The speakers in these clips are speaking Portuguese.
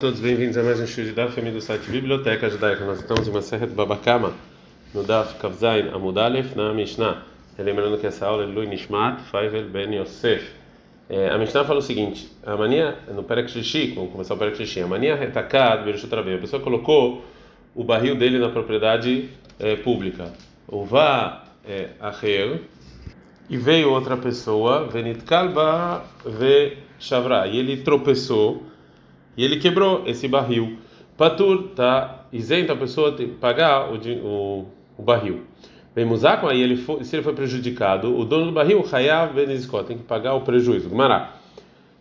Todos bem-vindos a mais um show de Daf, do site Biblioteca Judaica. Nós estamos em uma serra de Babakama, no Daf Kavzain Amudalef, na Mishnah. Lembrando que essa aula é Lui Nishmat, Faivel Ben Yosef. É, a Mishnah fala o seguinte: a mania, no Perek Shishi, vamos começar o Perek Shishi, a mania retacad, Bereshut Rabbein, a pessoa colocou o barril dele na propriedade é, pública. O vá é, acher, e veio outra pessoa, Venit Kalba Ve Shavra, e ele tropeçou e ele quebrou esse barril. Patur tá isento a pessoa que pagar o, o, o barril. Vem Musaco, aí ele foi, se ele foi prejudicado, o dono do barril, Hayav Benizkot, tem que pagar o prejuízo. Gumará.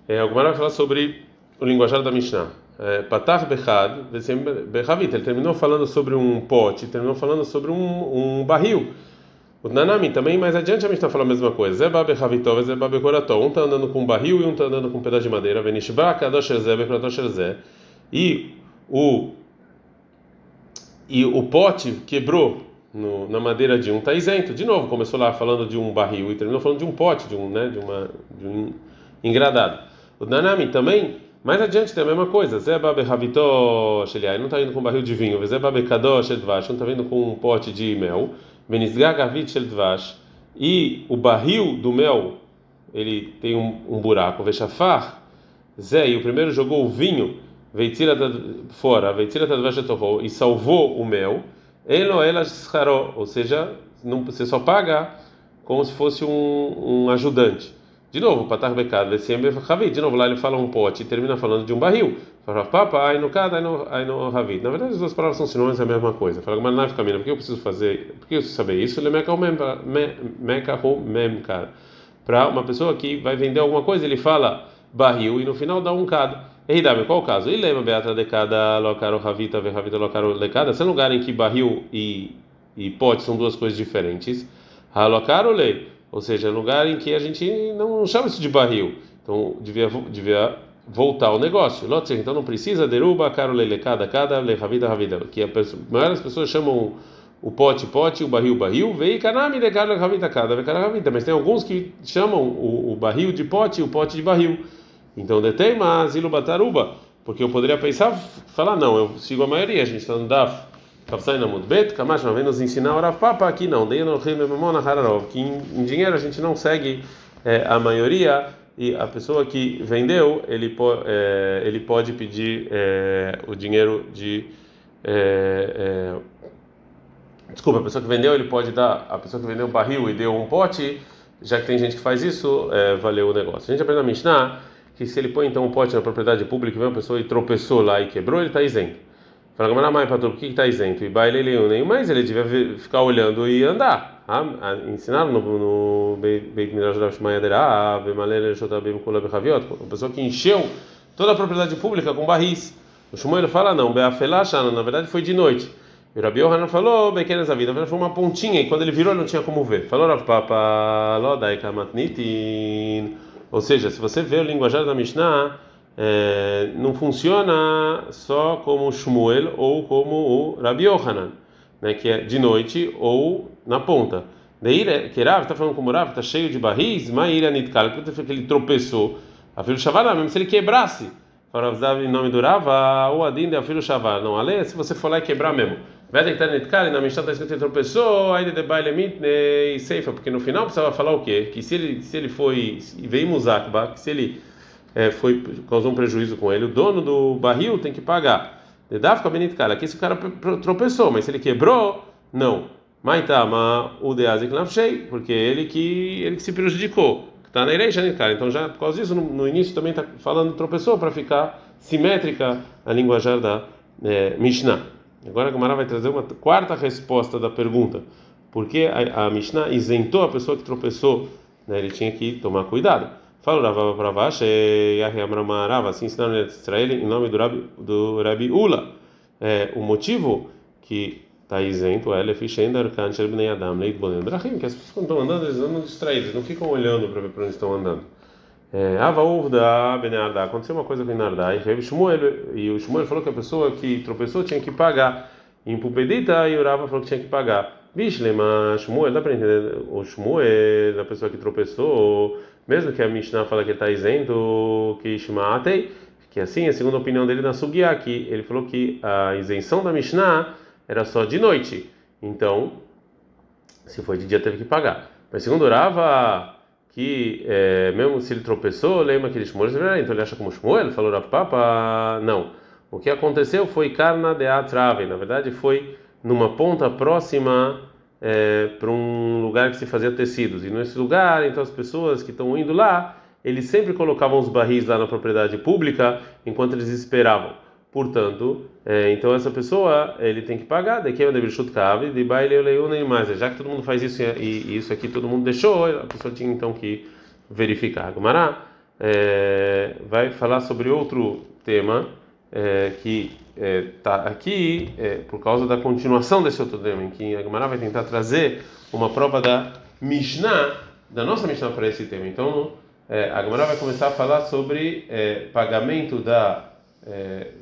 É, o Gumará vai falar sobre o linguajar da Mishnah. É, Patar Bechad, ele terminou falando sobre um pote, terminou falando sobre um, um barril. O Nanami também, mais adiante a gente está falando a mesma coisa. Zeba bechavitov, zeba bekoratov. Um está andando com um barril e um está andando com um pedaço de madeira. Venishba, kadosher zé, bekoratosher zé. E o e o pote quebrou no, na madeira de um está isento. De novo, começou lá falando de um barril e terminou falando de um pote, de um, né, de uma de um engradado. O Nanami também, mais adiante tem a mesma coisa. Zeba bechavitov, não está indo com um barril de vinho. Zeba bekadosher dvash, não está vindo com um pote de mel. E o barril do mel, ele tem um, um buraco, vechafar, Zé, e o primeiro jogou o vinho, veitira fora, veitira e salvou o mel, elo elas ou seja, não, você só paga como se fosse um, um ajudante. De novo, patar becado, de novo lá ele fala um pote e termina falando de um barril. Papa, aí no cada, aí no Ravit. Na verdade, as duas palavras são sinônimas, é a mesma coisa. Fala, mas não caminho, por que eu preciso fazer, por que eu preciso saber isso? Ele meca mem, cara. Para uma pessoa que vai vender alguma coisa, ele fala barril e no final dá um cada. Ei, Dami, qual o caso? E lembra, Beata de cada locaro ravita, ravita locaro lecada? Se é um lugar em que barril e, e pote são duas coisas diferentes, halocaro lei. Ou seja, lugar em que a gente não chama isso de barril. Então, devia, devia voltar ao negócio. Então não precisa deruba, caro lele, cada, cada, le, ravida. Que a maioria das pessoas chamam o pote, pote, o barril, barril, veio canami de cada, ravida, cada, cada, ravida. Mas tem alguns que chamam o, o barril de pote o pote de barril. Então detém, mas ilubataruba. Porque eu poderia pensar, falar, não, eu sigo a maioria, a gente está no DAF. Kafsain Amud Bet, Kamash vem nos ensinar o Papa aqui não, que em, dinheiro a gente não segue é, a maioria e a pessoa que vendeu ele, é, ele pode pedir é, o dinheiro de é, é, desculpa a pessoa que vendeu ele pode dar a pessoa que vendeu um barril e deu um pote já que tem gente que faz isso é, valeu o negócio. A gente aprende a Mishnah que se ele põe então um pote na propriedade pública e vem uma pessoa e tropeçou lá e quebrou ele está isento Fala, mas mãe, patrão, por que está isento? E baile ele nem mais ele devia ficar olhando e andar. Ah, ensinaram no, no Beit Midrash da Shmayaderá, ah, Bemalele Shotabim Kula Bechaviot, uma pessoa que encheu toda a propriedade pública com barris. O Shmuel fala, não, Beafelashana, na verdade foi de noite. E o Rabi Yohanan falou, Bequenas a vida, foi uma pontinha, e quando ele virou ele não tinha como ver. Falou, Rav Papa, Lodai Kamatnitin. Ou seja, se você vê o linguajar da Mishnah, é, não funciona só como Shmuel ou como o Rabi Yohanan, né, que é de noite ou na ponta. Daí que Rav está falando como Rav, está cheio de barris, Maíra Nitkal, que ele tropeçou, a filho Shavar, mesmo se ele quebrasse, Farav em nome do Rava, ou Adin de filho Shavar, não, ale, se você for lá e quebrar mesmo. Vede que Nitkal, na Mishnah está escrito ele tropeçou, aí de baile mitne seifa, porque no final precisava falar o quê? Que se ele, se ele foi, veio Muzakba, que se ele é, foi causou um prejuízo com ele, o dono do barril tem que pagar. Dedafka benit cara, aqui esse cara tropeçou, mas se ele quebrou, não. Maitama o deazik nafshei, porque ele que ele que se prejudicou. Está na igreja, né, cara? Então já por causa disso no, no início também está falando tropeçou para ficar simétrica a linguajar da é, Mishnah. Agora a Gamara vai trazer uma quarta resposta da pergunta. Porque a, a Mishnah isentou a pessoa que tropeçou, né? Ele tinha que tomar cuidado. Fala Rava Pravash, Yahi Amramarava, assim ensinaram em Israel em nome do Rabi, do Rabi Ula. É, o motivo que está isento é que as pessoas quando estão andando, eles andam distraídos, não ficam olhando para ver para onde estão andando. É, Ava Uvda Benardá, aconteceu uma coisa com Benardá e Shmuel, e o Shmuel falou que a pessoa que tropeçou tinha que pagar. Em Pupedita, e o Rava falou que tinha que pagar. Bishlema Shmuel, dá para entender? O Shmuel, a pessoa que tropeçou, mesmo que a Mishnah fala que está isento, que Ishmaatei, que assim, a segunda opinião dele na Sugiá, que ele falou que a isenção da Mishnah era só de noite. Então, se foi de dia, teve que pagar. Mas segundo Rava, que é, mesmo se ele tropeçou, lembra que ele Shmuel, então ele acha como ele falou Rav Papa, não. O que aconteceu foi carna de atrave, na verdade foi numa ponta próxima é, para um lugar que se fazia tecidos. E nesse lugar, então as pessoas que estão indo lá, eles sempre colocavam os barris lá na propriedade pública enquanto eles esperavam. Portanto, é, então essa pessoa ele tem que pagar, daqui é o chute cave, de baile nem mais. Já que todo mundo faz isso e, e, isso aqui todo mundo deixou, a pessoa tinha então que verificar. Gumará é, vai falar sobre outro tema é, que está é, aqui é, por causa da continuação desse outro tema, em que a Gumará vai tentar trazer uma prova da Mishnah, da nossa Mishnah para esse tema. Então, é, a Gumará vai começar a falar sobre pagamento da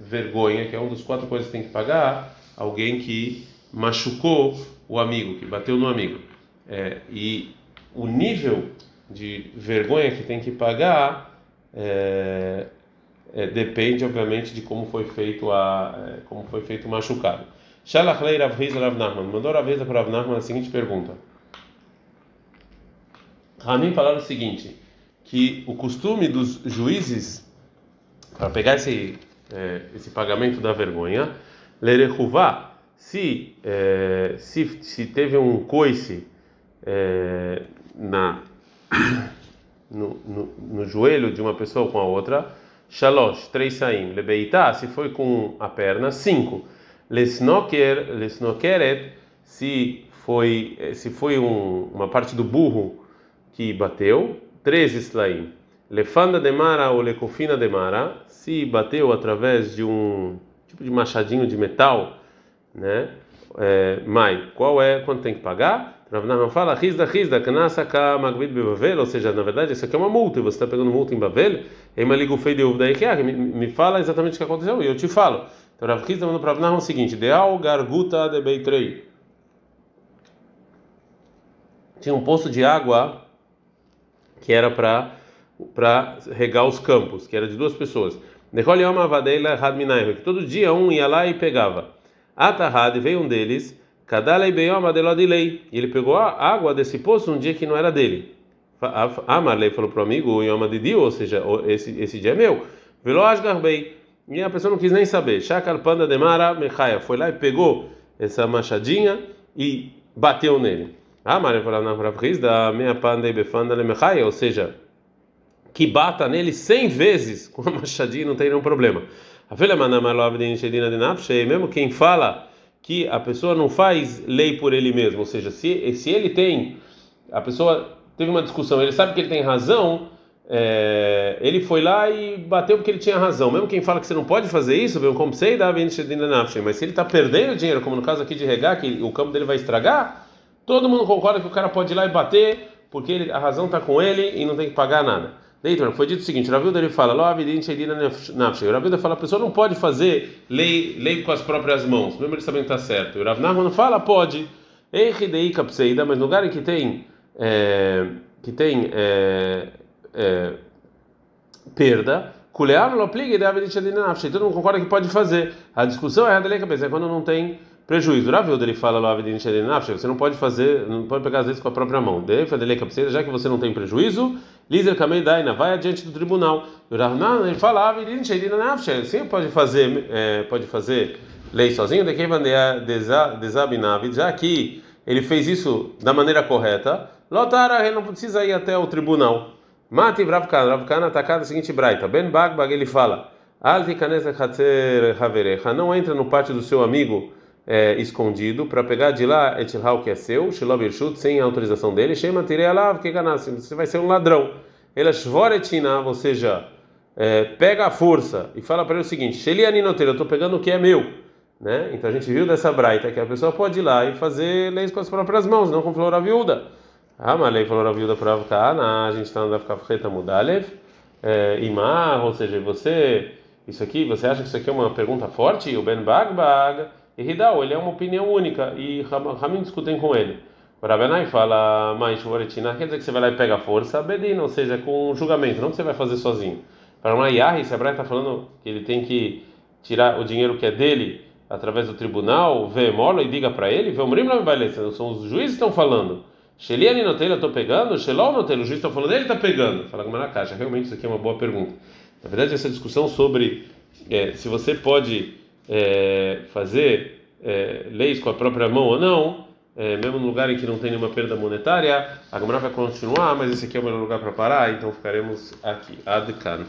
vergonha, que é uma das quatro coisas que tem que pagar, alguém que machucou o amigo, que bateu no amigo. É, e o nível de vergonha que tem que pagar é, é, depende, obviamente, de como foi feito a é, como foi feito o machucado. Shalachlei Rav Hiza Rav Nachman mandou Rav Hiza para Rav Nachman a seguinte pergunta. Ramin falaram o seguinte, que o costume dos juízes para pegar esse é, esse pagamento da vergonha. Lerechuvá, se, é, se, se teve um coice é, na, no, no, no, joelho de uma pessoa com a outra, shalosh, três saim. Lebeitá, se foi com a perna, cinco. Lesnoker, lesnokeret, se foi, se foi um, uma parte do burro que bateu, três slaim. Lefanda demara ou lecofina demara, se bateu através de um tipo de machadinho de metal, né? É, mai, qual é, quanto tem que pagar? Ravnahman fala, rizda, rizda, kanasaka magvid bebavel, ou seja, na verdade isso aqui é uma multa, e você está pegando multa em Bavel, emaligu fei de me, me fala exatamente o que aconteceu, e eu te falo. Então Rav Rizda mandou para Ravnahman o seguinte, deal garguta de beitrei. Tinha um poço de água que era para para regar os campos, que era de duas pessoas. Que todo dia um ia lá e pegava. Atahad veio um deles, e ele pegou a água desse poço um dia que não era dele. Amarley falou para o amigo, Yoma de ou seja, esse, esse dia é meu. E a pessoa não quis nem saber. Shakal Panda Demara Mechaia foi lá e pegou essa machadinha e bateu nele. Amarley falou na da minha panda e befanda ou seja, que bata nele cem vezes com a machadinha, não tem nenhum problema. Mesmo quem fala que a pessoa não faz lei por ele mesmo, ou seja, se, se ele tem, a pessoa teve uma discussão, ele sabe que ele tem razão, é, ele foi lá e bateu porque ele tinha razão. Mesmo quem fala que você não pode fazer isso, mas se ele está perdendo dinheiro, como no caso aqui de regar, que o campo dele vai estragar, todo mundo concorda que o cara pode ir lá e bater porque ele, a razão está com ele e não tem que pagar nada. Deitor, foi dito o seguinte: Ravilda ele fala. Ravilda fala, a pessoa não pode fazer lei, lei com as próprias mãos, mesmo ele sabendo que está certo. E Nachman fala, pode. Eichidei kapseida, mas no lugar em que tem é, que tem é, é, perda, avidin sheidina nafshe. Todo mundo concorda que pode fazer. A discussão é a lei cabeça, é quando não tem prejuízo. Ravilda ele fala. Você não pode fazer, não pode pegar às vezes com a própria mão. Já que você não tem prejuízo Lizer Kamei Daina, vai adiante do tribunal. O Rahman, ele falava, sim, pode fazer, é, pode fazer lei sozinho, de quem desabinavid, já que ele fez isso da maneira correta, Lotara, ele não precisa ir até o tribunal. Mati Ravkana, Ravkana atacada a seguinte braita, Ben Bagbag, ele fala, Alti Kanesa Hatzer Haverecha, não entra no pátio do seu amigo, é, escondido para pegar de lá etilhau que é seu, shilov sem a autorização dele, shema tirei que ganassim, você vai ser um ladrão. Ele shvoretina, ou seja, é, pega a força e fala para ele o seguinte: Shelianinoteiro, eu estou pegando o que é meu. Né? Então a gente viu dessa braita que a pessoa pode ir lá e fazer leis com as próprias mãos, não com flor a viúda. Ah, mas lei flor a viúda para ficar, a gente está andando a ficar mudalev, é, imar, ou seja, você, isso aqui, você acha que isso aqui é uma pergunta forte? O Ben Bagbag. E Hidal, ele é uma opinião única e Ramin discutem com ele. Rabenai fala, mas quer dizer que você vai lá e pega a força, Bedina, ou seja, com julgamento, não que você vai fazer sozinho. Para uma Yahi, se a Braita está falando que ele tem que tirar o dinheiro que é dele através do tribunal, vê mola e diga para ele, vê o Mrim são os juízes que estão falando. Sheliani Notelha, eu estou pegando, Shelol Notelha, o juiz está falando, ele está pegando. Fala com a caixa, realmente isso aqui é uma boa pergunta. Na verdade, essa discussão sobre é, se você pode é, fazer é, leis com a própria mão ou não, é, mesmo no lugar em que não tem nenhuma perda monetária, a Gamara vai continuar, mas esse aqui é o melhor lugar para parar, então ficaremos aqui. Adkan.